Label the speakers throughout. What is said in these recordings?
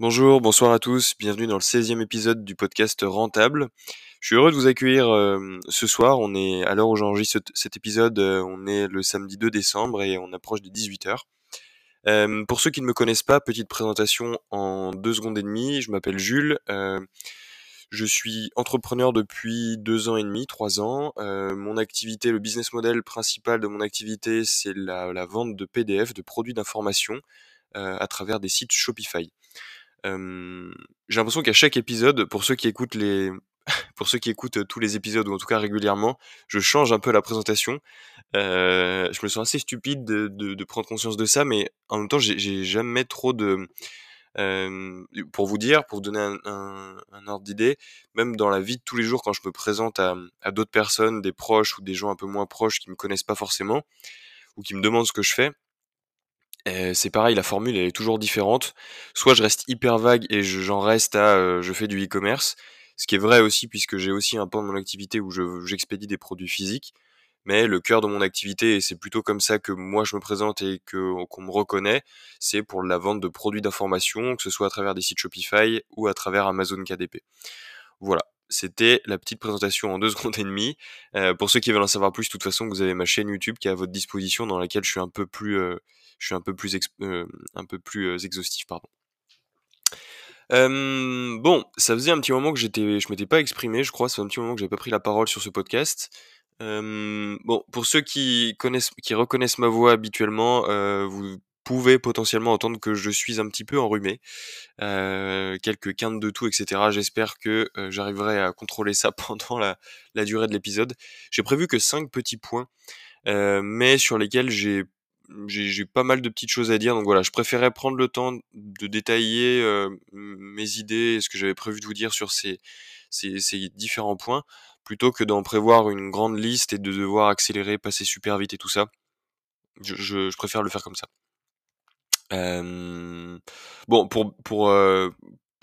Speaker 1: Bonjour, bonsoir à tous, bienvenue dans le 16e épisode du podcast Rentable. Je suis heureux de vous accueillir euh, ce soir, on est à l'heure où j'enregistre cet épisode, euh, on est le samedi 2 décembre et on approche des 18h. Euh, pour ceux qui ne me connaissent pas, petite présentation en deux secondes et demie, je m'appelle Jules, je suis entrepreneur depuis deux ans et demi, trois ans. mon activité, le business model principal de mon activité, c'est la, la, vente de PDF, de produits d'information à travers des sites Shopify j'ai l'impression qu'à chaque épisode, pour ceux qui écoutent les, pour ceux qui écoutent tous les épisodes ou en tout cas régulièrement, je change un peu la présentation. Je me sens assez stupide de, prendre conscience de ça, mais en même temps, j'ai jamais trop de, pour vous dire, pour vous donner un ordre d'idée, même dans la vie de tous les jours, quand je me présente à, à d'autres personnes, des proches ou des gens un peu moins proches qui me connaissent pas forcément ou qui me demandent ce que je fais, c'est pareil, la formule elle est toujours différente. Soit je reste hyper vague et j'en reste à je fais du e-commerce, ce qui est vrai aussi puisque j'ai aussi un pan de mon activité où j'expédie des produits physiques. Mais le cœur de mon activité, et c'est plutôt comme ça que moi je me présente et qu'on me reconnaît, c'est pour la vente de produits d'information, que ce soit à travers des sites Shopify ou à travers Amazon KDP. Voilà, c'était la petite présentation en deux secondes et demie. pour ceux qui veulent en savoir plus, de toute façon, vous avez ma chaîne YouTube qui est à votre disposition, dans laquelle je suis un peu plus, je suis un peu plus, un peu plus exhaustif, pardon. bon, ça faisait un petit moment que j'étais, je m'étais pas exprimé, je crois, ça fait un petit moment que j'avais pas pris la parole sur ce podcast. bon, pour ceux qui connaissent, qui reconnaissent ma voix habituellement, vous pouvez potentiellement entendre que je suis un petit peu enrhumé, euh, quelques quintes de tout, etc. J'espère que j'arriverai à contrôler ça pendant la, la durée de l'épisode. J'ai prévu que cinq petits points, mais sur lesquels j'ai j'ai pas mal de petites choses à dire, donc voilà, je préférais prendre le temps de détailler euh, mes idées et ce que j'avais prévu de vous dire sur ces, ces, ces différents points, plutôt que d'en prévoir une grande liste et de devoir accélérer, passer super vite et tout ça. Je, je, je préfère le faire comme ça. Euh, bon, pour, pour, euh,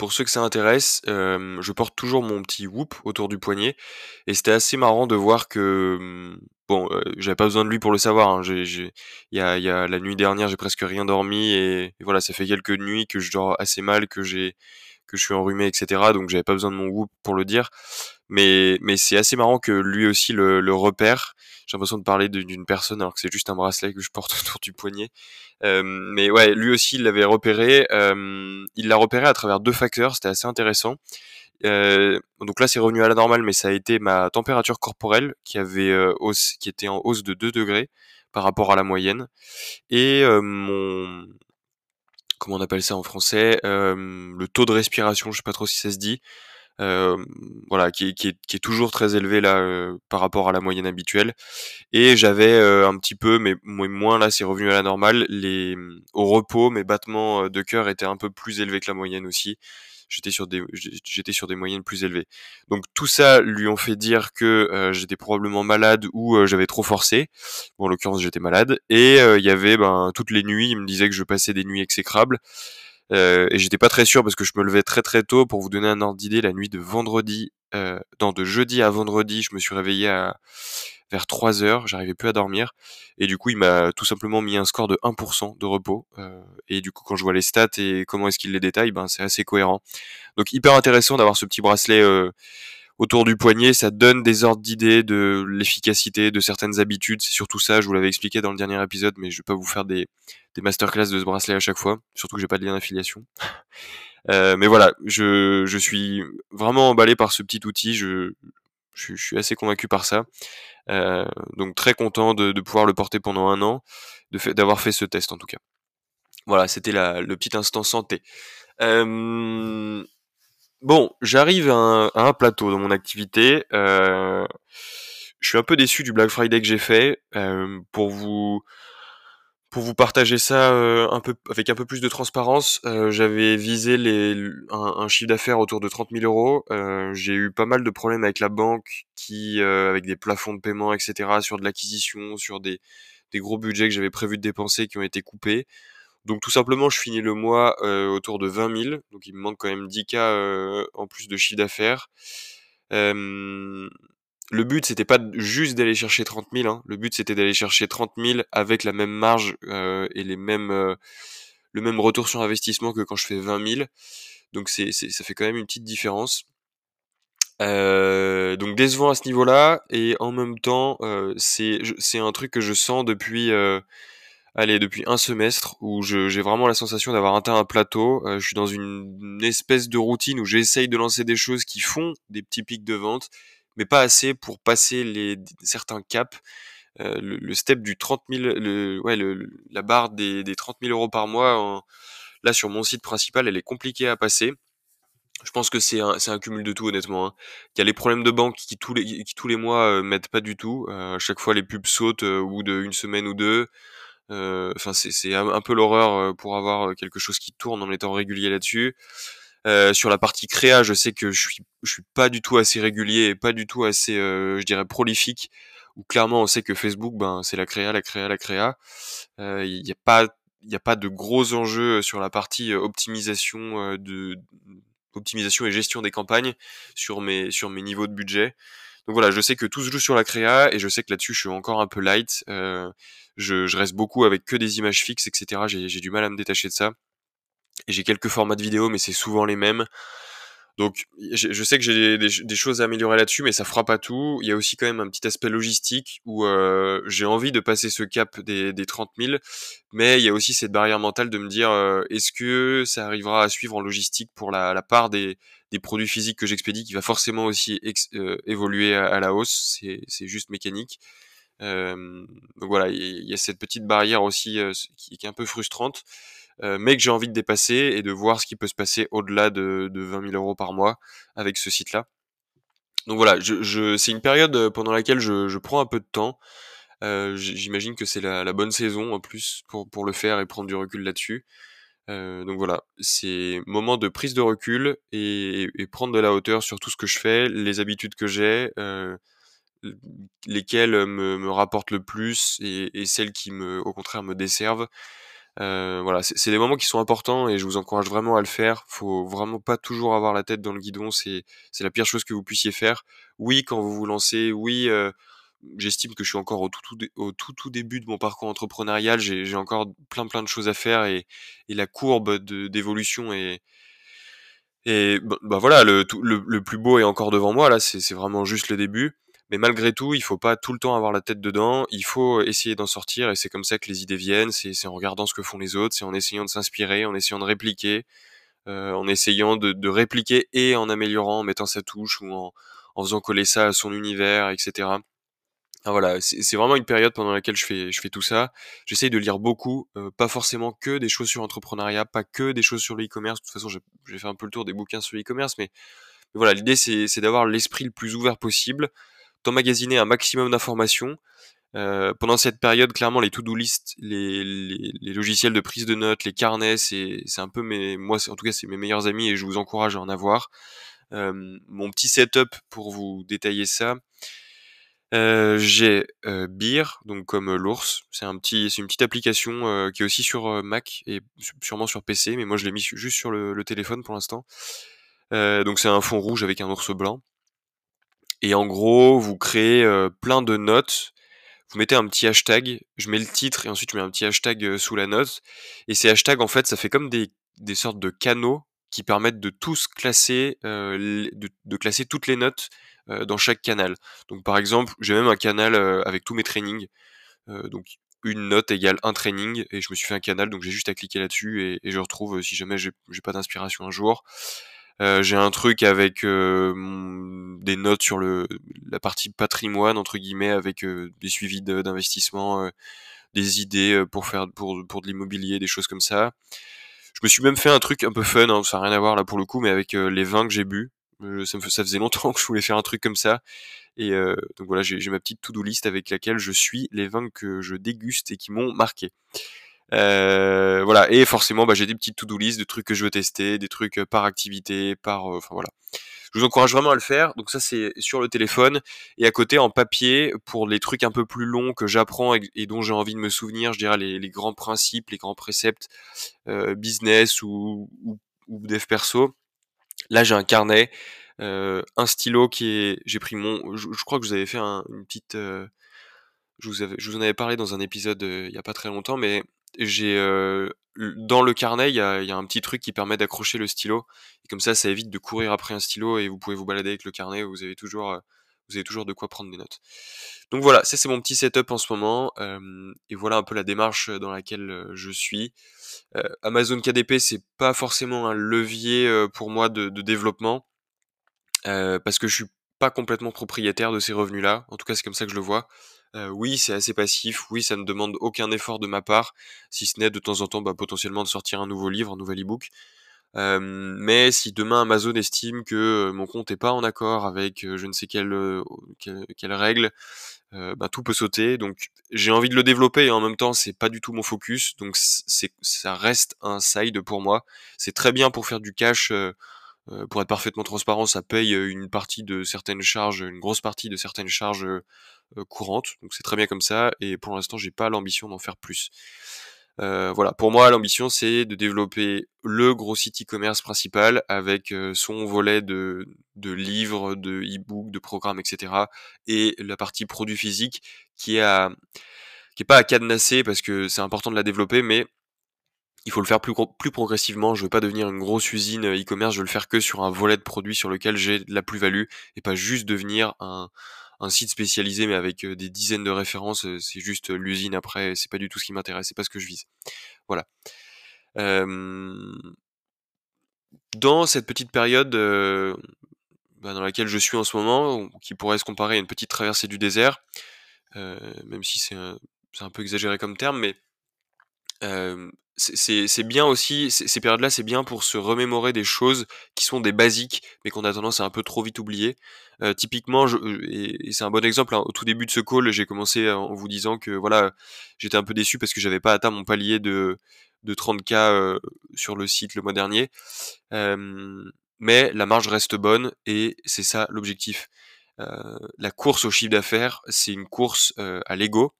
Speaker 1: pour ceux que ça intéresse, je porte toujours mon petit whoop autour du poignet et c'était assez marrant de voir que bon, j'avais pas besoin de lui pour le savoir. Hein, la nuit dernière, j'ai presque rien dormi et, voilà, ça fait quelques nuits que je dors assez mal, que j'ai que je suis enrhumé, etc. Donc j'avais pas besoin de mon whoop pour le dire. Mais mais c'est assez marrant que lui aussi le, le repère. J'ai l'impression de parler d'une personne alors que c'est juste un bracelet que je porte autour du poignet. Euh, mais ouais, lui aussi il l'avait repéré. Euh, il l'a repéré à travers deux facteurs. C'était assez intéressant. Euh, donc là, c'est revenu à la normale, mais ça a été ma température corporelle qui avait hausse, qui était en hausse de 2 degrés par rapport à la moyenne, et mon comment on appelle ça en français, le taux de respiration, je sais pas trop si ça se dit, voilà, qui est, qui, est, qui est, toujours très élevé là par rapport à la moyenne habituelle. Et j'avais un petit peu, mais moins là, c'est revenu à la normale. Les, au repos, mes battements de cœur étaient un peu plus élevés que la moyenne aussi. J'étais sur des, j'étais sur des moyennes plus élevées. Donc tout ça lui ont fait dire que j'étais probablement malade ou j'avais trop forcé. Bon, en l'occurrence, j'étais malade. Et il y avait, ben, toutes les nuits, il me disait que je passais des nuits exécrables. Euh, et j'étais pas très sûr parce que je me levais très très tôt pour vous donner un ordre d'idée. La nuit de vendredi, euh, dans de jeudi à vendredi, je me suis réveillé à vers 3 heures, j'arrivais plus à dormir. Et du coup, il m'a tout simplement mis un score de 1% de repos. Euh, et du coup, quand je vois les stats et comment est-ce qu'il les détaille, ben c'est assez cohérent. Donc hyper intéressant d'avoir ce petit bracelet euh, autour du poignet, ça donne des ordres d'idées de l'efficacité de certaines habitudes. C'est surtout ça, je vous l'avais expliqué dans le dernier épisode, mais je vais pas vous faire des, des masterclass de ce bracelet à chaque fois, surtout que j'ai pas de lien d'affiliation. Euh, mais voilà, je, je suis vraiment emballé par ce petit outil, je, je, suis assez convaincu par ça. Euh, donc très content de, de, pouvoir le porter pendant un an, d'avoir fait, fait ce test en tout cas. Voilà, c'était le petit instant santé. Euh, Bon, j'arrive à, un plateau dans mon activité. Euh, je suis un peu déçu du Black Friday que j'ai fait. Euh, pour vous pour vous partager ça euh, un peu avec un peu plus de transparence, j'avais visé les, un, chiffre d'affaires autour de 30 000 euros. j'ai eu pas mal de problèmes avec la banque, qui avec des plafonds de paiement, etc. sur de l'acquisition, sur des, des gros budgets que j'avais prévu de dépenser qui ont été coupés. Donc tout simplement, je finis le mois euh, autour de 20 000. Donc il me manque quand même 10 k euh, en plus de chiffre d'affaires. Euh, le but, c'était pas juste d'aller chercher 30 000. Hein. Le but, c'était d'aller chercher 30 000 avec la même marge et les mêmes le même retour sur investissement que quand je fais 20 000. Donc c'est, ça fait quand même une petite différence. Euh, donc décevant à ce niveau-là et en même temps euh, c'est c'est un truc que je sens depuis euh, allez depuis un semestre où j'ai vraiment la sensation d'avoir atteint un plateau. je suis dans une, espèce de routine où j'essaye de lancer des choses qui font des petits pics de vente, mais pas assez pour passer les certains caps. Le, step du 30 000, le, ouais, le, la barre des, des 30 000 euros par mois, là sur mon site principal, elle est compliquée à passer. Je pense que c'est un, un cumul de tout honnêtement. Hein. Il y a les problèmes de banque qui tous les, qui tous les mois euh, m'aident pas du tout. Euh, chaque fois les pubs sautent euh, bout d'une semaine ou deux. Euh, enfin c'est un, peu l'horreur euh, pour avoir quelque chose qui tourne en étant régulier là-dessus. sur la partie créa, je sais que je suis je suis pas du tout assez régulier et pas du tout assez je dirais prolifique. Où clairement on sait que Facebook ben c'est la créa, la créa, la créa. Il n'y a pas n'y a pas de gros enjeux sur la partie optimisation de optimisation et gestion des campagnes sur mes sur mes niveaux de budget. Donc voilà, je sais que tout se joue sur la créa et je sais que là-dessus je suis encore un peu light. Euh, je, je, reste beaucoup avec que des images fixes, etc. J'ai du mal à me détacher de ça. J'ai quelques formats de vidéo, mais c'est souvent les mêmes. Donc, je sais que j'ai des, choses à améliorer là-dessus, mais ça fera pas tout. Il y a aussi quand même un petit aspect logistique où euh, j'ai envie de passer ce cap des, des 30 000, mais il y a aussi cette barrière mentale de me dire euh, est-ce que ça arrivera à suivre en logistique pour la, la part des, des, produits physiques que j'expédie, qui va forcément aussi euh, évoluer à, la hausse? C'est juste mécanique. donc voilà, il y, a cette petite barrière aussi qui, qui, est un peu frustrante. Euh, mais que j'ai envie de dépasser et de voir ce qui peut se passer au-delà de, de 20 000 euros par mois avec ce site-là. Donc voilà, je, je, c'est une période euh, pendant laquelle je, je, prends un peu de temps. Euh, J'imagine que c'est la, la, bonne saison en plus pour, pour le faire et prendre du recul là-dessus. Euh, donc voilà, c'est moment de prise de recul et, et, prendre de la hauteur sur tout ce que je fais, les habitudes que j'ai, euh, lesquelles me, me, rapportent le plus et, et, celles qui me, au contraire, me desservent. Euh, voilà, c'est des moments qui sont importants et je vous encourage vraiment à le faire. Faut vraiment pas toujours avoir la tête dans le guidon, c'est la pire chose que vous puissiez faire. Oui, quand vous vous lancez, oui, euh, j'estime que je suis encore au tout tout, au tout tout début de mon parcours entrepreneurial. J'ai encore plein plein de choses à faire et, et la courbe d'évolution est et bah, bah voilà, le, le, le, plus beau est encore devant moi. Là, c'est vraiment juste le début. Mais malgré tout, il faut pas tout le temps avoir la tête dedans. Il faut essayer d'en sortir et c'est comme ça que les idées viennent. C'est en regardant ce que font les autres, c'est en essayant de s'inspirer, en essayant de répliquer, euh, en essayant de, répliquer et en améliorant, en mettant sa touche ou en, faisant coller ça à son univers, etc. Voilà, c'est vraiment une période pendant laquelle je fais, tout ça. J'essaye de lire beaucoup, euh, pas forcément que des choses sur l'entrepreneuriat, pas que des choses sur le e-commerce. De toute façon, j'ai fait un peu le tour des bouquins sur l'e-commerce, mais, mais, voilà, l'idée c'est d'avoir l'esprit le plus ouvert possible, d'emmagasiner un maximum d'informations. Euh, pendant cette période, clairement, les to-do list, les, logiciels de prise de notes, les carnets, c'est un peu mes, moi, en tout cas, c'est mes meilleurs amis et je vous encourage à en avoir. Euh, mon petit setup pour vous détailler ça. Euh, j'ai Beer, donc comme l'ours. C'est un petit, c'est une petite application qui est aussi sur Mac et sûrement sur PC, mais moi je l'ai mis juste sur le téléphone pour l'instant. donc c'est un fond rouge avec un ours blanc. Et en gros, vous créez euh, plein de notes. Vous mettez un petit hashtag, je mets le titre et ensuite je mets un petit hashtag euh, sous la note. Et ces hashtags, en fait, ça fait comme des, sortes de canaux qui permettent de tous classer, euh, de, classer toutes les notes dans chaque canal. Donc par exemple, j'ai même un canal avec tous mes trainings. donc une note égale un training et je me suis fait un canal donc j'ai juste à cliquer là-dessus et, et, je retrouve si jamais j'ai pas d'inspiration un jour euh, j'ai un truc avec euh, des notes sur le la partie patrimoine entre guillemets avec euh, des suivis d'investissement, des idées pour faire pour pour de l'immobilier, des choses comme ça. Je me suis même fait un truc un peu fun, hein, ça n'a rien à voir là pour le coup, mais avec les vins que j'ai bu. ça, me, ça faisait longtemps que je voulais faire un truc comme ça. Et donc voilà, j'ai ma petite to-do list avec laquelle je suis les vins que je déguste et qui m'ont marqué. Euh, voilà, et forcément, bah, j'ai des petites to-do list de trucs que je veux tester, des trucs euh, par activité, par, euh, enfin voilà. Je vous encourage vraiment à le faire. Donc ça, c'est sur le téléphone et à côté en papier pour les trucs un peu plus longs que j'apprends et, dont j'ai envie de me souvenir. Je dirais les, grands principes, les grands préceptes euh, business ou, ou, ou, dev perso. Là, j'ai un carnet, euh, un stylo qui est. J'ai pris mon. Je, crois que vous avez fait un, une petite. je vous, avais, je vous en avais parlé dans un épisode il y a pas très longtemps, mais j'ai euh, dans le carnet, il y a, un petit truc qui permet d'accrocher le stylo. Et comme ça, ça évite de courir après un stylo et vous pouvez vous balader avec le carnet. Vous avez toujours, euh, vous avez toujours de quoi prendre des notes. Donc voilà, ça c'est mon petit setup en ce moment. et voilà un peu la démarche dans laquelle euh, je suis. Euh, Amazon KDP, c'est pas forcément un levier pour moi de, de développement. parce que je suis pas complètement propriétaire de ces revenus-là. En tout cas, c'est comme ça que je le vois. Euh, oui, c'est assez passif. Oui, ça ne demande aucun effort de ma part, si ce n'est de temps en temps bah, potentiellement de sortir un nouveau livre, un nouvel e-book. mais si demain Amazon estime que mon compte n'est pas en accord avec je ne sais quelle, quelle, règle, bah, tout peut sauter. Donc j'ai envie de le développer et en même temps c'est pas du tout mon focus. Donc ça reste un side pour moi. C'est très bien pour faire du cash. Pour être parfaitement transparent, ça paye une partie de certaines charges, une grosse partie de certaines charges euh, courante, donc c'est très bien comme ça, et pour l'instant j'ai pas l'ambition d'en faire plus. Voilà, pour moi l'ambition c'est de développer le gros site e-commerce principal avec son volet de, livres, de e-books, de programmes, etc. Et la partie produit physique qui est qui est pas à cadenasser parce que c'est important de la développer, mais il faut le faire plus, progressivement. Je veux pas devenir une grosse usine e-commerce, je veux le faire que sur un volet de produits sur lequel j'ai de la plus-value et pas juste devenir un, site spécialisé mais avec des dizaines de références, c'est juste l'usine après, c'est pas du tout ce qui m'intéresse, c'est pas ce que je vise. Voilà. dans cette petite période bah, dans laquelle je suis en ce moment, qui pourrait se comparer à une petite traversée du désert, même si c'est un, peu exagéré comme terme, mais c'est bien aussi, ces périodes-là, c'est bien pour se remémorer des choses qui sont des basiques, mais qu'on a tendance à un peu trop vite oublier. Euh, typiquement, je, et, c'est un bon exemple, hein, au tout début de ce call, j'ai commencé en vous disant que voilà, j'étais un peu déçu parce que j'avais pas atteint mon palier de, de 30K euh, sur le site le mois dernier. Euh, mais la marge reste bonne et c'est ça l'objectif. la course au chiffre d'affaires, c'est une course à l'ego.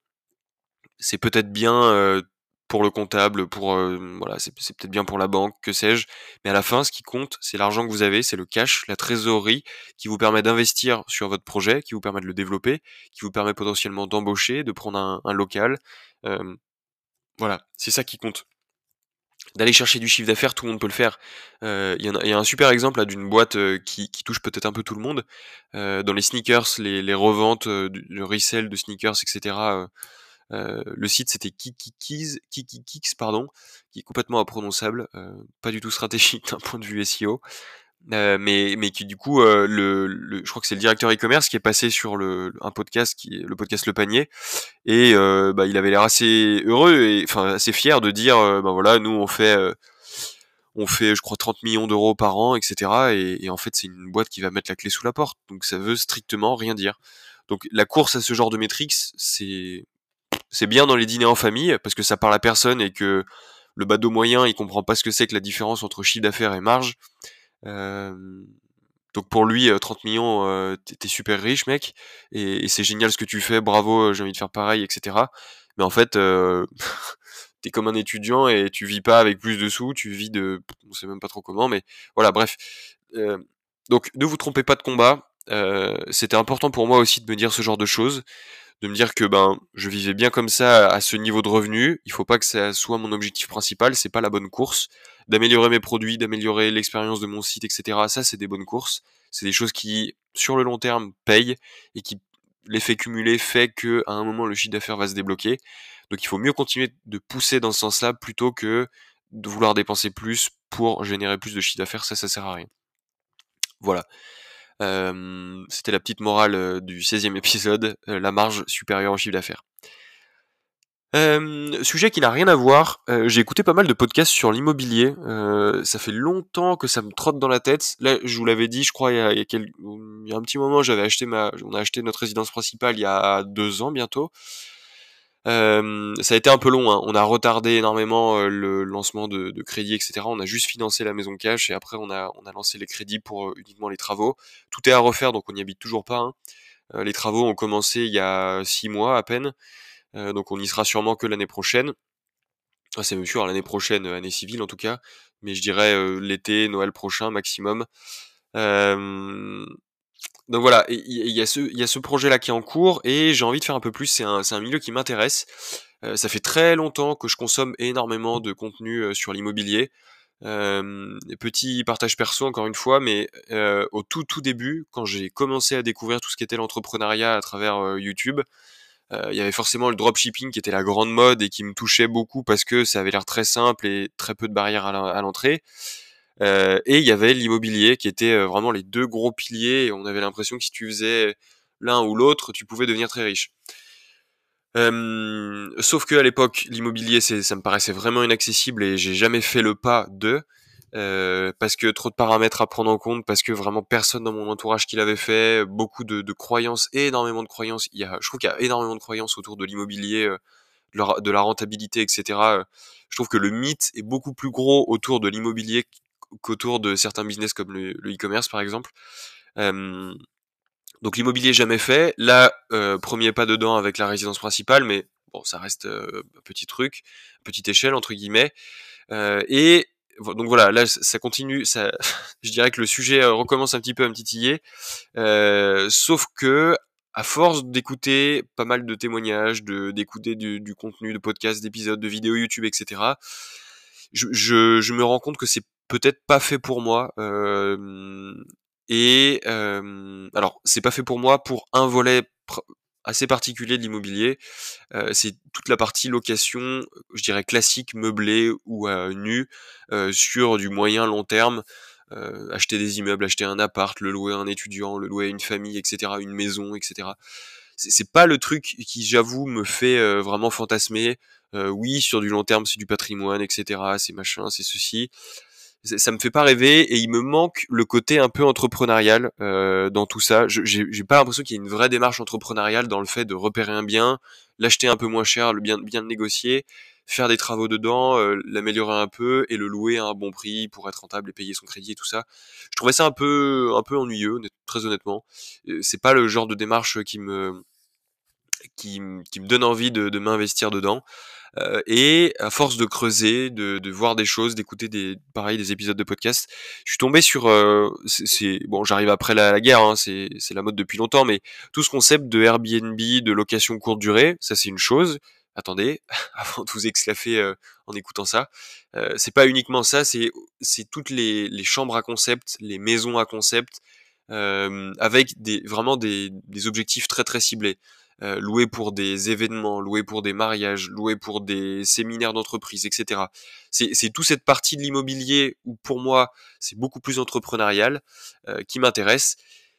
Speaker 1: C'est peut-être bien pour le comptable, pour euh, voilà, c'est peut-être bien pour la banque, que sais-je. Mais à la fin, ce qui compte, c'est l'argent que vous avez, c'est le cash, la trésorerie qui vous permet d'investir sur votre projet, qui vous permet de le développer, qui vous permet potentiellement d'embaucher, de prendre un, local. Euh, voilà, c'est ça qui compte. D'aller chercher du chiffre d'affaires, tout le monde peut le faire. Euh, il y, a un super exemple d'une boîte qui, touche peut-être un peu tout le monde. dans les sneakers, les, les reventes, le resell de sneakers, etc. Le site c'était Kikikis, Kikikix, pardon, qui est complètement imprononçable, pas du tout stratégique d'un point de vue SEO. Mais mais qui du coup le, je crois que c'est le directeur e-commerce qui est passé sur le un podcast qui le podcast le panier et bah, il avait l'air assez heureux et enfin assez fier de dire bah voilà nous on fait on fait je crois 30 millions d'euros par an etc et, et en fait c'est une boîte qui va mettre la clé sous la porte donc ça veut strictement rien dire donc la course à ce genre de métriques c'est c'est bien dans les dîners en famille parce que ça parle à personne et que le badaud moyen il comprend pas ce que c'est que la différence entre chiffre d'affaires et marge. Euh, donc pour lui, 30 euh, millions, euh, t'es super riche, mec, et, c'est génial ce que tu fais, bravo, j'ai envie de faire pareil, etc. Mais en fait, t'es comme un étudiant et tu vis pas avec plus de sous, tu vis de, on sait même pas trop comment, mais voilà, bref. donc ne vous trompez pas de combat. C'était important pour moi aussi de me dire ce genre de choses de me dire que ben je vivais bien comme ça à ce niveau de revenu. Il faut pas que ça soit mon objectif principal, c'est pas la bonne course. D'améliorer mes produits, d'améliorer l'expérience de mon site, etc. Ça, c'est des bonnes courses. C'est des choses qui, sur le long terme, payent et qui l'effet cumulé fait que à un moment le chiffre d'affaires va se débloquer. Donc il faut mieux continuer de pousser dans ce sens-là plutôt que de vouloir dépenser plus pour générer plus de chiffre d'affaires. Ça, ça sert à rien. Voilà. C'était la petite morale du 16e épisode, la marge supérieure au chiffre d'affaires. sujet qui n'a rien à voir, j'ai écouté pas mal de podcasts sur l'immobilier. ça fait longtemps que ça me trotte dans la tête. Là, je vous l'avais dit, je crois, il y a, il y a un petit moment, j'avais acheté ma, on a acheté notre résidence principale il y a deux ans bientôt. Euh, ça a été un peu long, hein. on a retardé énormément euh, le lancement de, crédits, etc. On a juste financé la maison cash et après on a, on a lancé les crédits pour euh, uniquement les travaux. Tout est à refaire, donc on n'y habite toujours pas. Hein. les travaux ont commencé il y a six mois à peine, donc on y sera sûrement que l'année prochaine. Ah, c'est même sûr, l'année prochaine, année civile en tout cas, mais je dirais l'été, Noël prochain maximum. Euh, donc voilà, il y, a ce, projet-là qui est en cours et j'ai envie de faire un peu plus. C'est un, milieu qui m'intéresse. ça fait très longtemps que je consomme énormément de contenu sur l'immobilier. petit partage perso encore une fois, mais au tout tout début, quand j'ai commencé à découvrir tout ce qui était l'entrepreneuriat à travers YouTube, il y avait forcément le dropshipping qui était la grande mode et qui me touchait beaucoup parce que ça avait l'air très simple et très peu de barrières à l'entrée. Et il y avait l'immobilier qui était vraiment les deux gros piliers. On avait l'impression que si tu faisais l'un ou l'autre, tu pouvais devenir très riche. Sauf que à l'époque, l'immobilier, ça me paraissait vraiment inaccessible et j'ai jamais fait le pas de parce que trop de paramètres à prendre en compte, parce que vraiment personne dans mon entourage qui l'avait fait, beaucoup de, de, croyances, énormément de croyances. Il y a, je trouve qu'il y a énormément de croyances autour de l'immobilier, de la rentabilité, etc. Je trouve que le mythe est beaucoup plus gros autour de l'immobilier qu'autour de certains business comme le e-commerce par exemple. donc l'immobilier jamais fait. Là, euh, premier pas dedans avec la résidence principale, mais bon, ça reste euh, un petit truc, petite échelle entre guillemets. Euh, et donc voilà, là ça continue, ça, je dirais que le sujet recommence un petit peu à me titiller. sauf que à force d'écouter pas mal de témoignages, d'écouter du, contenu de podcasts, d'épisodes, de vidéos YouTube, etc. Je, me rends compte que c'est peut-être pas fait pour moi. et alors, c'est pas fait pour moi pour un volet assez particulier de l'immobilier. c'est toute la partie location, je dirais classique, meublé ou nu, sur du moyen long terme. acheter des immeubles, acheter un appart, le louer à un étudiant, le louer à une famille, etc., une maison, etc. C'est pas le truc qui, j'avoue, me fait vraiment fantasmer. oui, sur du long terme, c'est du patrimoine, etc., c'est machin, c'est ceci ça me fait pas rêver et il me manque le côté un peu entrepreneurial euh, dans tout ça. J'ai pas l'impression qu'il y ait une vraie démarche entrepreneuriale dans le fait de repérer un bien, l'acheter un peu moins cher, le bien, bien le négocier, faire des travaux dedans, euh, l'améliorer un peu et le louer à un bon prix pour être rentable et payer son crédit et tout ça. Je trouvais ça un peu un peu ennuyeux, très honnêtement. Euh, c'est pas le genre de démarche qui me qui, me donne envie de, de m'investir dedans. Euh, et à force de creuser, de, de voir des choses, d'écouter des pareil des épisodes de podcast, je suis tombé sur euh, c'est bon, j'arrive après la, guerre, hein, c'est la mode depuis longtemps, mais tout ce concept de Airbnb, de location courte durée, ça c'est une chose. Attendez, avant de vous exclaffer euh, en écoutant ça, euh, c'est pas uniquement ça, c'est c'est toutes les, les chambres à concept, les maisons à concept, avec des vraiment des, des objectifs très très ciblés. Euh, loué pour des événements, loué pour des mariages, loué pour des séminaires d'entreprise, etc. C'est toute cette partie de l'immobilier où pour moi c'est beaucoup plus entrepreneurial euh, qui m'intéresse.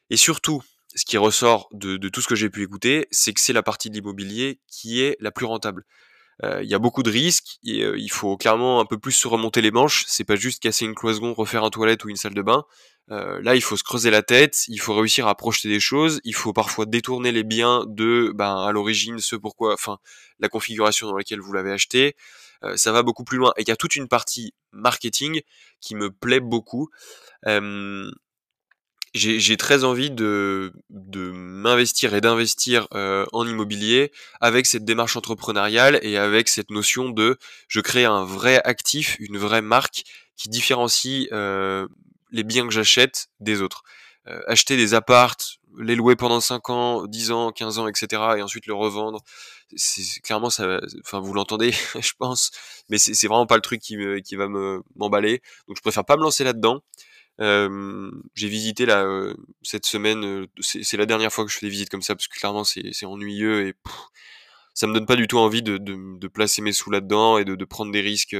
Speaker 1: Et surtout, ce qui ressort de, tout ce que j'ai pu écouter, c'est que c'est la partie de l'immobilier qui est la plus rentable. Euh, il y a beaucoup de risques et il faut clairement un peu plus se remonter les manches. C'est pas juste casser une cloison, refaire un toilette ou une salle de bain. Euh, là, il faut se creuser la tête, il faut réussir à projeter des choses, il faut parfois détourner les biens de, ben, à l'origine, ce pourquoi, enfin, la configuration dans laquelle vous l'avez acheté. Euh, ça va beaucoup plus loin. Et il y a toute une partie marketing qui me plaît beaucoup. Euh, j'ai très envie de, de m'investir et d'investir euh, en immobilier avec cette démarche entrepreneuriale et avec cette notion de je crée un vrai actif, une vraie marque qui différencie euh, les biens que j'achète des autres. Euh, acheter des appartes, les louer pendant 5 ans, 10 ans, 15 ans, etc. et ensuite le revendre, c'est clairement ça, enfin vous l'entendez, je pense, mais c'est vraiment pas le truc qui, me, va me m'emballer. Donc je préfère pas me lancer là-dedans. Euh, j'ai visité là euh, cette semaine, c'est la dernière fois que je fais des visites comme ça parce que clairement c'est ennuyeux et ça me donne pas du tout envie de, de, de placer mes sous là-dedans et de, de, prendre des risques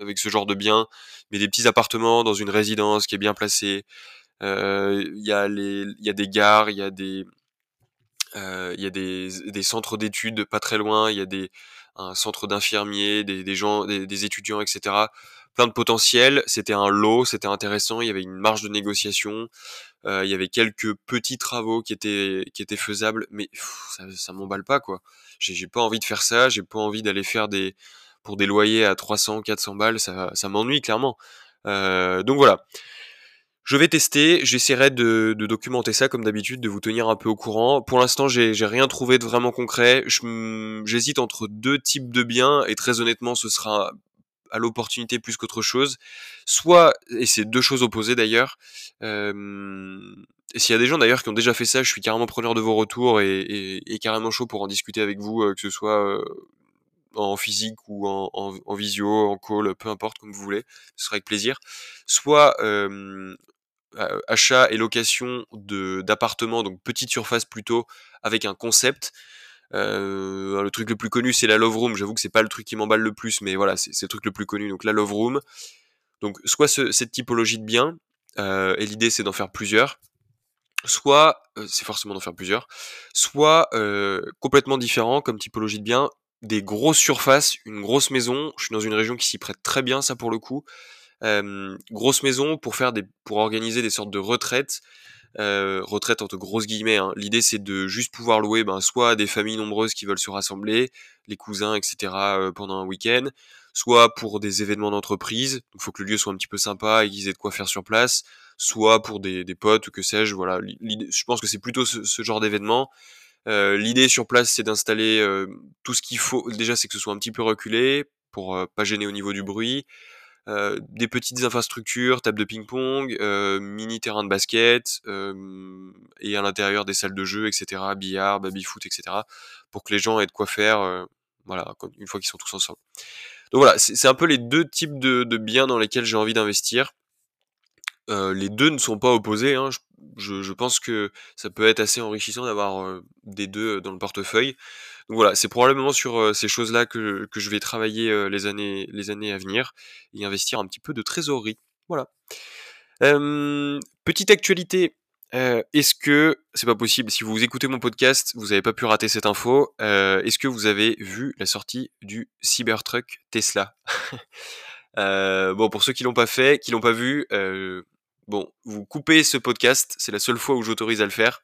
Speaker 1: avec ce genre de biens, mais des petits appartements dans une résidence qui est bien placée. Il y a les, y a des gares, il y a des, il y a des, des centres d'études pas très loin, il y a des un centre d'infirmiers, des, des gens, des, des, étudiants, etc. Plein de potentiel. C'était un lot, c'était intéressant. Il y avait une marge de négociation. Euh, il y avait quelques petits travaux qui étaient qui étaient faisables, mais ça, ça m'emballe pas quoi. J'ai pas envie de faire ça. J'ai pas envie d'aller faire des pour des loyers à 300, 400 balles, ça, ça m'ennuie clairement. Euh, donc voilà. Je vais tester, j'essaierai de, de, documenter ça comme d'habitude, de vous tenir un peu au courant. Pour l'instant, j'ai rien trouvé de vraiment concret. J'hésite entre deux types de biens et très honnêtement, ce sera à l'opportunité plus qu'autre chose. Soit, et c'est deux choses opposées d'ailleurs, et s'il y a des gens d'ailleurs qui ont déjà fait ça, je suis carrément preneur de vos retours et, carrément chaud pour en discuter avec vous, euh, que ce soit en physique ou en, en, visio, en call, peu importe comme vous voulez, ce sera avec plaisir. Soit achat et location d'appartements, donc petite surface plutôt, avec un concept. Le truc le plus connu c'est la Love Room. J'avoue que c'est pas le truc qui m'emballe le plus, mais voilà, c'est le truc le plus connu. Donc la Love Room. Donc soit cette typologie de biens, et l'idée c'est d'en faire plusieurs soit c'est forcément d'en faire plusieurs, soit complètement différent comme typologie de bien, des grosses surfaces, une grosse maison. Je suis dans une région qui s'y prête très bien, ça pour le coup. grosse maison pour faire des, pour organiser des sortes de retraites. Euh, retraite entre grosses guillemets. Hein. L'idée c'est de juste pouvoir louer ben, soit des familles nombreuses qui veulent se rassembler, les cousins, etc. pendant un week-end, soit pour des événements d'entreprise. Il faut que le lieu soit un petit peu sympa et qu'ils aient de quoi faire sur place, soit pour des, des potes que sais-je. Voilà, je pense que c'est plutôt ce, genre d'événement. Euh, L'idée sur place, c'est d'installer euh, tout ce qu'il faut. Déjà, c'est que ce soit un petit peu reculé pour euh, pas gêner au niveau du bruit. Euh, des petites infrastructures, table de ping-pong, euh, mini terrain de basket, et à l'intérieur des salles de jeu, etc., billard, baby-foot, etc., pour que les gens aient de quoi faire, voilà, une fois qu'ils sont tous ensemble. Donc voilà, c'est un peu les deux types de, biens dans lesquels j'ai envie d'investir. Euh, les deux ne sont pas opposés. Hein. Je, je, pense que ça peut être assez enrichissant d'avoir euh, des deux dans le portefeuille. Donc voilà, c'est probablement sur euh, ces choses-là que, je vais travailler les, années, à venir et investir un petit peu de trésorerie. Voilà. petite actualité. Est-ce que c'est pas possible Si vous écoutez mon podcast, vous n'avez pas pu rater cette info. Est-ce que vous avez vu la sortie du Cybertruck Tesla? Bon, pour ceux qui l'ont pas fait, qui l'ont pas vu, Bon, vous coupez ce podcast, c'est la seule fois où j'autorise à le faire.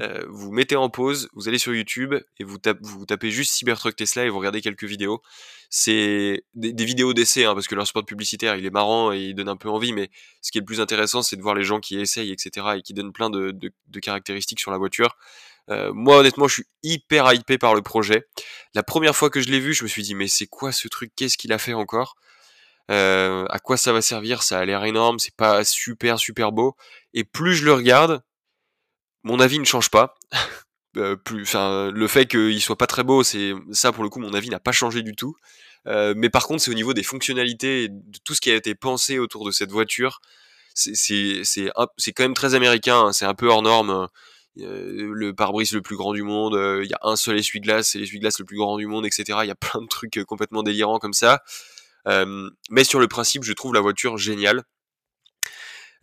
Speaker 1: Euh, vous mettez en pause, vous allez sur YouTube et vous, tapez juste Cybertruck Tesla et vous regardez quelques vidéos. C'est des, vidéos d'essai, hein, parce que leur spot publicitaire, il est marrant et il donne un peu envie, mais ce qui est le plus intéressant, c'est de voir les gens qui essayent, etc., et qui donnent plein de, caractéristiques sur la voiture. Euh, moi, honnêtement, je suis hyper hypé par le projet. La première fois que je l'ai vu, je me suis dit, mais c'est quoi ce truc? Qu'est-ce qu'il a fait encore? Euh, à quoi ça va servir? Ça a l'air énorme, c'est pas super super beau. Et plus je le regarde, mon avis ne change pas. euh, le fait qu'il soit pas très beau, c'est ça pour le coup, mon avis n'a pas changé du tout. Euh, mais par contre, c'est au niveau des fonctionnalités de tout ce qui a été pensé autour de cette voiture. C'est quand même très américain. Hein, c'est un peu hors norme. Euh, le pare-brise le plus grand du monde, il y a un seul essuie-glace, c'est l'essuie-glace le plus grand du monde, etc. Il y a plein de trucs complètement délirants comme ça. Mais sur le principe, je trouve la voiture géniale.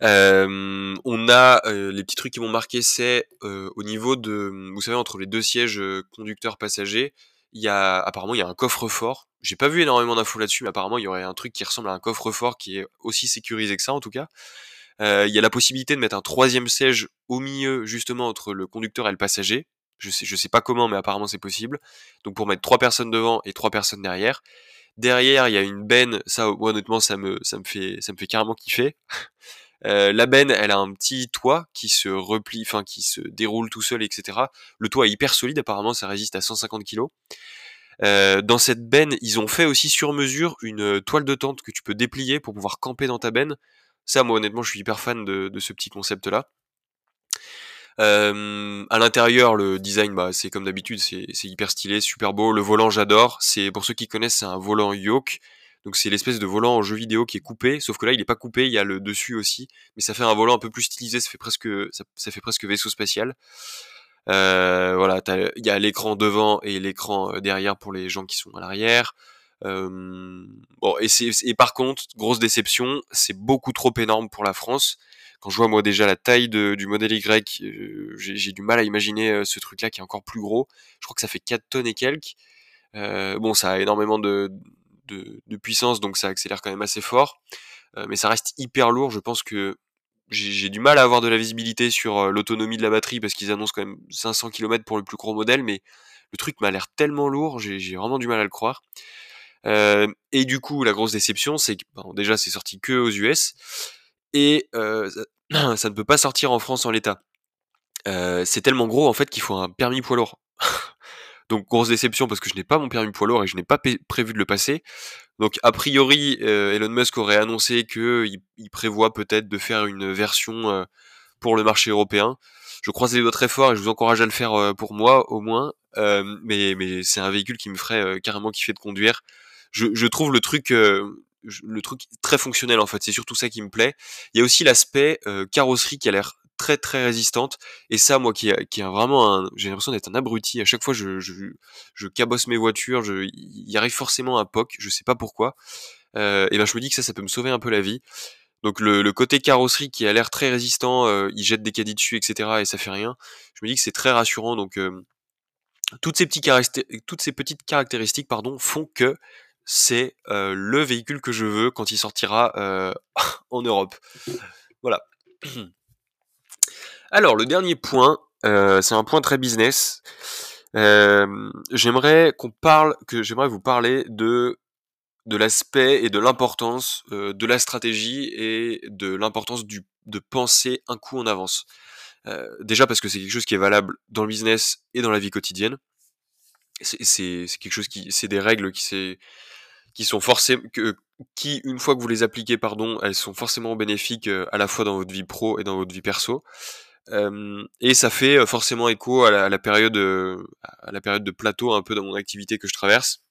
Speaker 1: Euh, on a euh, les petits trucs qui m'ont marqué, c'est au niveau de, vous savez, entre les deux sièges conducteurs-passagers, il y a apparemment il y a un coffre-fort. J'ai pas vu énormément d'infos là-dessus, mais apparemment il y aurait un truc qui ressemble à un coffre-fort qui est aussi sécurisé que ça en tout cas. il y a la possibilité de mettre un troisième siège au milieu justement entre le conducteur et le passager. Je sais, je sais pas comment, mais apparemment c'est possible. Donc pour mettre trois personnes devant et trois personnes derrière. Derrière, il y a une benne. Ça, honnêtement, ça me, ça me fait, ça me fait carrément kiffer. Euh, la benne, elle a un petit toit qui se replie, enfin qui se déroule tout seul, etc. Le toit est hyper solide, apparemment, ça résiste à 150 kg. Euh, dans cette benne, ils ont fait aussi sur mesure une toile de tente que tu peux déplier pour pouvoir camper dans ta benne. Ça, moi, honnêtement, je suis hyper fan de, ce petit concept-là. Euh, à l'intérieur, le design, bah, c'est comme d'habitude, c'est hyper stylé, super beau. Le volant, j'adore. C'est pour ceux qui connaissent, c'est un volant yoke. Donc c'est l'espèce de volant en jeu vidéo qui est coupé, sauf que là il est pas coupé, il y a le dessus aussi, mais ça fait un volant un peu plus stylisé, ça fait presque vaisseau spatial. Euh, voilà, il y a l'écran devant et l'écran euh, derrière pour les gens qui sont à l'arrière. Bon et, par contre grosse déception, c'est beaucoup trop énorme pour la France quand je vois moi déjà la taille du modèle Y, euh, j'ai du mal à imaginer ce truc-là qui est encore plus gros. Je crois que ça fait 4 tonnes et quelques. Bon, ça a énormément de, de, puissance, donc ça accélère quand même assez fort. mais ça reste hyper lourd. Je pense que j'ai du mal à avoir de la visibilité sur l'autonomie de la batterie parce qu'ils annoncent quand même 500 km pour le plus gros modèle, mais le truc m'a l'air tellement lourd, j'ai vraiment du mal à le croire. et du coup, la grosse déception, c'est que déjà c'est sorti que aux US et ça ne peut pas sortir en France en l'état. c'est tellement gros en fait qu'il faut un permis poids lourd. Donc grosse déception parce que je n'ai pas mon permis poids lourd et je n'ai pas prévu de le passer. Donc a priori, Elon Musk aurait annoncé qu'il il prévoit peut-être de faire une version pour le marché européen. Je croise les doigts très fort et je vous encourage à le faire pour moi au moins. euh, mais c'est un véhicule qui me ferait euh, carrément kiffer de conduire. Je, je trouve le truc le truc très fonctionnel en fait. C'est surtout ça qui me plaît. Il y a aussi l'aspect carrosserie qui a l'air très très résistante. Et ça moi qui qui a vraiment un j'ai l'impression d'être un abruti. À chaque fois je je, je cabosse mes voitures je y arrive forcément un POC je sais pas pourquoi. Euh, et ben je me dis que ça ça peut me sauver un peu la vie. Donc le, côté carrosserie qui a l'air très résistant euh, il jette des caddies dessus etc et ça fait rien. Je me dis que c'est très rassurant. Donc euh, toutes ces petites toutes ces petites caractéristiques pardon font que c'est le véhicule que je veux quand il sortira en Europe. Voilà Alors, le dernier point, euh, c'est un point très business. Euh, j'aimerais qu'on parle, que j'aimerais vous parler de de l'aspect et de l'importance euh, de la stratégie et de l'importance du de penser un coup en avance. déjà parce que c'est quelque chose qui est valable dans le business et dans la vie quotidienne. C'est quelque chose qui, c'est des règles qui c'est qui sont forcément que qui une fois que vous les appliquez pardon elles sont forcément bénéfiques à la fois dans votre vie pro et dans votre vie perso et ça fait forcément écho à la, période, à la période de plateau un peu dans mon activité que je traverse.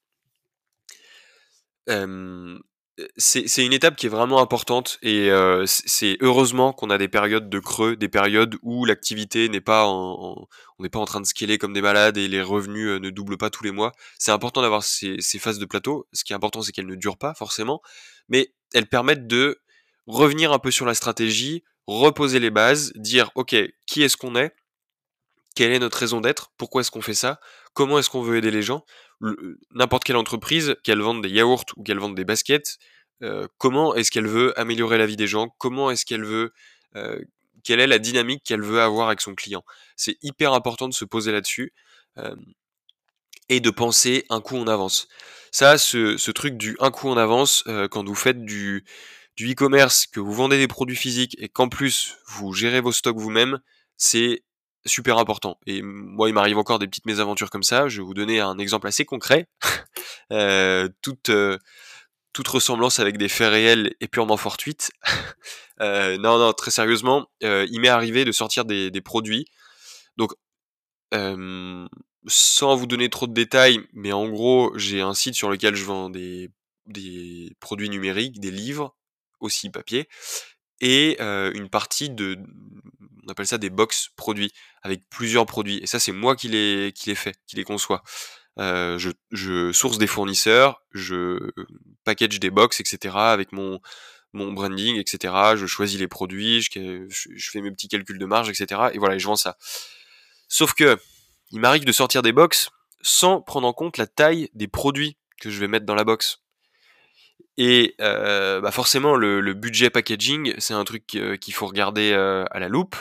Speaker 1: C'est une étape qui est vraiment importante et c'est heureusement qu'on a des périodes de creux, des périodes où l'activité n'est pas en, on n'est pas en train de scaler comme des malades et les revenus ne doublent pas tous les mois. C'est important d'avoir ces, ces phases de plateau. Ce qui est important, c'est qu'elles ne durent pas forcément, mais elles permettent de revenir un peu sur la stratégie, reposer les bases, dire ok, qui est-ce qu'on est, quelle est notre raison d'être, pourquoi est-ce qu'on fait ça, comment est-ce qu'on veut aider les gens, n'importe quelle entreprise, qu'elle vende des yaourts ou qu'elle vende des baskets, euh, comment est-ce qu'elle veut améliorer la vie des gens, comment est-ce qu'elle veut, euh, quelle est la dynamique qu'elle veut avoir avec son client? C'est hyper important de se poser là-dessus euh, et de penser un coup en avance. Ça, ce, ce truc du un coup en avance, quand vous faites du, du e-commerce, que vous vendez des produits physiques et qu'en plus vous gérez vos stocks vous-même, c'est super important. Et moi, il m'arrive encore des petites mésaventures comme ça. Je vais vous donner un exemple assez concret. euh, toute, euh, toute ressemblance avec des faits réels est purement fortuite. euh, non, non, très sérieusement, il m'est arrivé de sortir des, des produits. Donc, sans vous donner trop de détails, mais en gros, j'ai un site sur lequel je vends des, des produits numériques, des livres, aussi papier, et une partie de, on appelle ça des box produits, avec plusieurs produits. Et ça, c'est moi qui les, qui les fais, qui les conçois. je, je, source des fournisseurs, je package des box, etc. avec mon, branding, etc. Je choisis les produits, je, je, fais mes petits calculs de marge, etc. Et voilà, et je vends ça. Sauf que, il m'arrive de sortir des box sans prendre en compte la taille des produits que je vais mettre dans la box. Et euh, bah forcément, le, le, budget packaging, c'est un truc euh, qu'il faut regarder euh, à la loupe.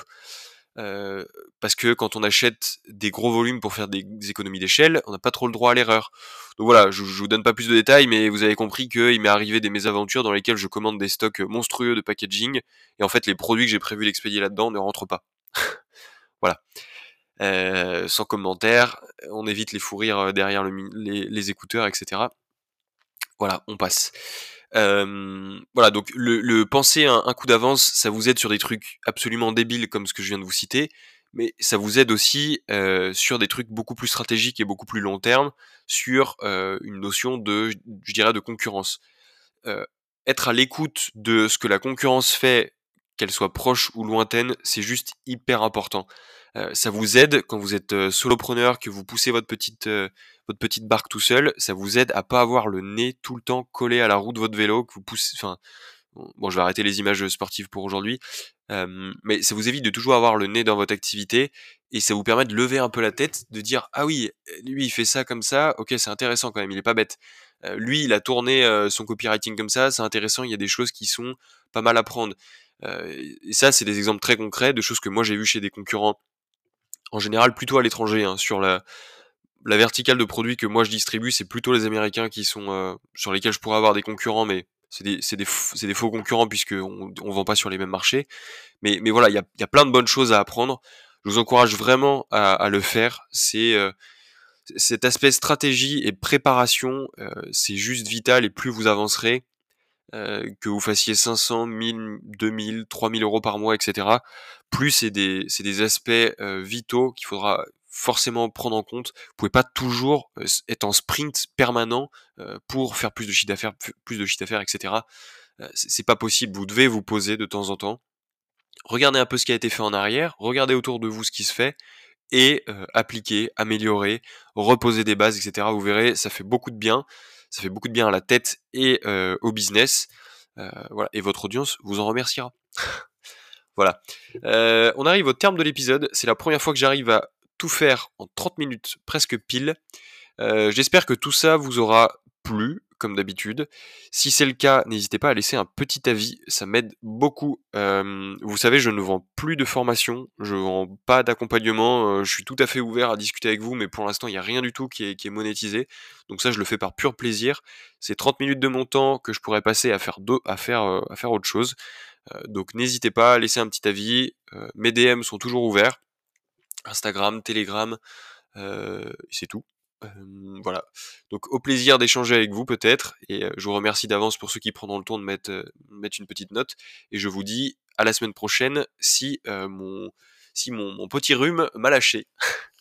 Speaker 1: Euh, parce que quand on achète des gros volumes pour faire des, économies d'échelle, on n'a pas trop le droit à l'erreur. Donc voilà, je, je vous donne pas plus de détails, mais vous avez compris qu'il m'est arrivé des mésaventures dans lesquelles je commande des stocks monstrueux de packaging, et en fait les produits que j'ai prévu d'expédier là-dedans ne rentrent pas. voilà. Euh, sans commentaire, on évite les fous rires derrière le, les écouteurs, etc. Voilà, on passe. Voilà, donc le, penser un, coup d'avance, ça vous aide sur des trucs absolument débiles comme ce que je viens de vous citer, mais ça vous aide aussi sur des trucs beaucoup plus stratégiques et beaucoup plus long terme, sur une notion de, je dirais, de concurrence. Être à l'écoute de ce que la concurrence fait, qu'elle soit proche ou lointaine, c'est juste hyper important. Euh, ça vous aide quand vous êtes euh, solopreneur, que vous poussez votre petite euh, votre petite barque tout seul, ça vous aide à pas avoir le nez tout le temps collé à la roue de votre vélo, que vous poussez. Enfin, bon, je vais arrêter les images sportives pour aujourd'hui, mais ça vous évite de toujours avoir le nez dans votre activité et ça vous permet de lever un peu la tête, de dire ah oui, lui il fait ça comme ça, ok c'est intéressant quand même, il est pas bête. lui il a tourné son copywriting comme ça, c'est intéressant, il y a des choses qui sont pas mal à prendre. et ça c'est des exemples très concrets de choses que moi j'ai vu chez des concurrents en général plutôt à l'étranger. Hein, sur la, la verticale de produits que moi je distribue, c'est plutôt les Américains qui sont euh, sur lesquels je pourrais avoir des concurrents, mais c'est des, faux concurrents puisqu'on on vend pas sur les mêmes marchés. Mais, voilà, il y a, plein de bonnes choses à apprendre. Je vous encourage vraiment à, à le faire. C'est euh, cet aspect stratégie et préparation, euh, c'est juste vital et plus vous avancerez, euh, que vous fassiez 500, 1000, 2000, 3000 euros par mois, etc. Plus c'est des, aspects euh, vitaux qu'il faudra, forcément prendre en compte. Vous pouvez pas toujours être en sprint permanent pour faire plus de chiffre d'affaires, plus de chiffre d'affaires, etc. c'est pas possible. Vous devez vous poser de temps en temps. Regardez un peu ce qui a été fait en arrière, regardez autour de vous ce qui se fait et appliquer, améliorer, reposer des bases, etc. Vous verrez, ça fait beaucoup de bien. Ça fait beaucoup de bien à la tête et au business. voilà. Et votre audience vous en remerciera. voilà. on arrive au terme de l'épisode. C'est la première fois que j'arrive à tout faire en 30 minutes, presque pile. J'espère que tout ça vous aura plu, d'habitude. Si c'est le cas, n'hésitez pas à laisser un petit avis, ça m'aide beaucoup. vous savez, je ne vends plus de formation, je ne vends pas d'accompagnement, je suis tout à fait ouvert à discuter avec vous, mais pour l'instant, il n'y a rien du tout qui est, monétisé. Donc ça, je le fais par pur plaisir. C'est 30 minutes de mon temps que je pourrais passer à faire, à faire, à faire autre chose. donc n'hésitez pas à laisser un petit avis. mes DM sont toujours ouverts. Instagram, Telegram, c'est tout voilà. Donc au plaisir d'échanger avec vous peut-être. Et je vous remercie d'avance pour ceux qui prendront le temps de mettre, une petite note. Et je vous dis à la semaine prochaine si, mon, si mon petit rhume m'a lâché.